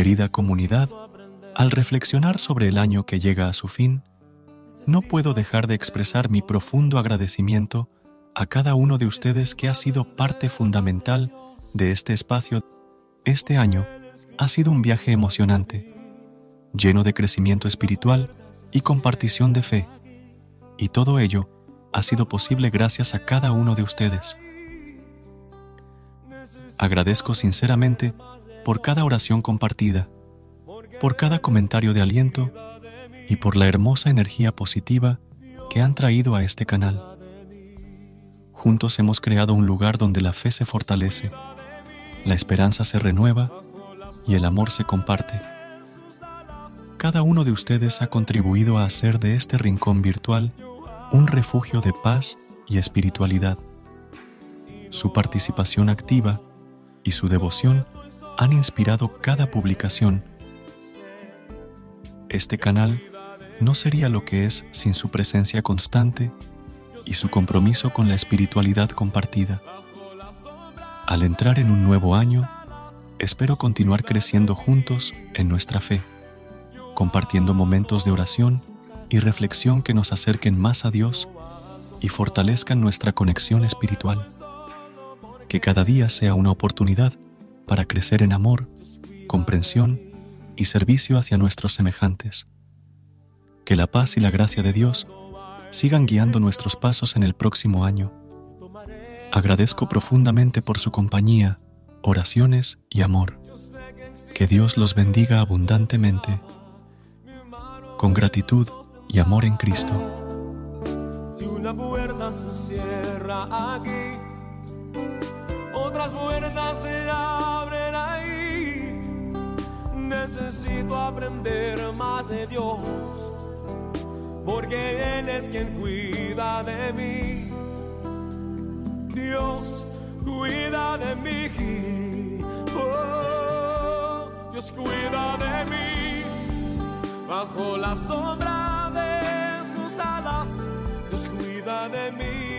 Querida comunidad, al reflexionar sobre el año que llega a su fin, no puedo dejar de expresar mi profundo agradecimiento a cada uno de ustedes que ha sido parte fundamental de este espacio. Este año ha sido un viaje emocionante, lleno de crecimiento espiritual y compartición de fe, y todo ello ha sido posible gracias a cada uno de ustedes. Agradezco sinceramente por cada oración compartida, por cada comentario de aliento y por la hermosa energía positiva que han traído a este canal. Juntos hemos creado un lugar donde la fe se fortalece, la esperanza se renueva y el amor se comparte. Cada uno de ustedes ha contribuido a hacer de este rincón virtual un refugio de paz y espiritualidad. Su participación activa y su devoción han inspirado cada publicación. Este canal no sería lo que es sin su presencia constante y su compromiso con la espiritualidad compartida. Al entrar en un nuevo año, espero continuar creciendo juntos en nuestra fe, compartiendo momentos de oración y reflexión que nos acerquen más a Dios y fortalezcan nuestra conexión espiritual. Que cada día sea una oportunidad para crecer en amor, comprensión y servicio hacia nuestros semejantes. Que la paz y la gracia de Dios sigan guiando nuestros pasos en el próximo año. Agradezco profundamente por su compañía, oraciones y amor. Que Dios los bendiga abundantemente. Con gratitud y amor en Cristo. Si una puerta se cierra aquí, otras puertas. Necesito aprender más de Dios, porque Él es quien cuida de mí. Dios cuida de mí. Oh, Dios cuida de mí. Bajo la sombra de sus alas, Dios cuida de mí.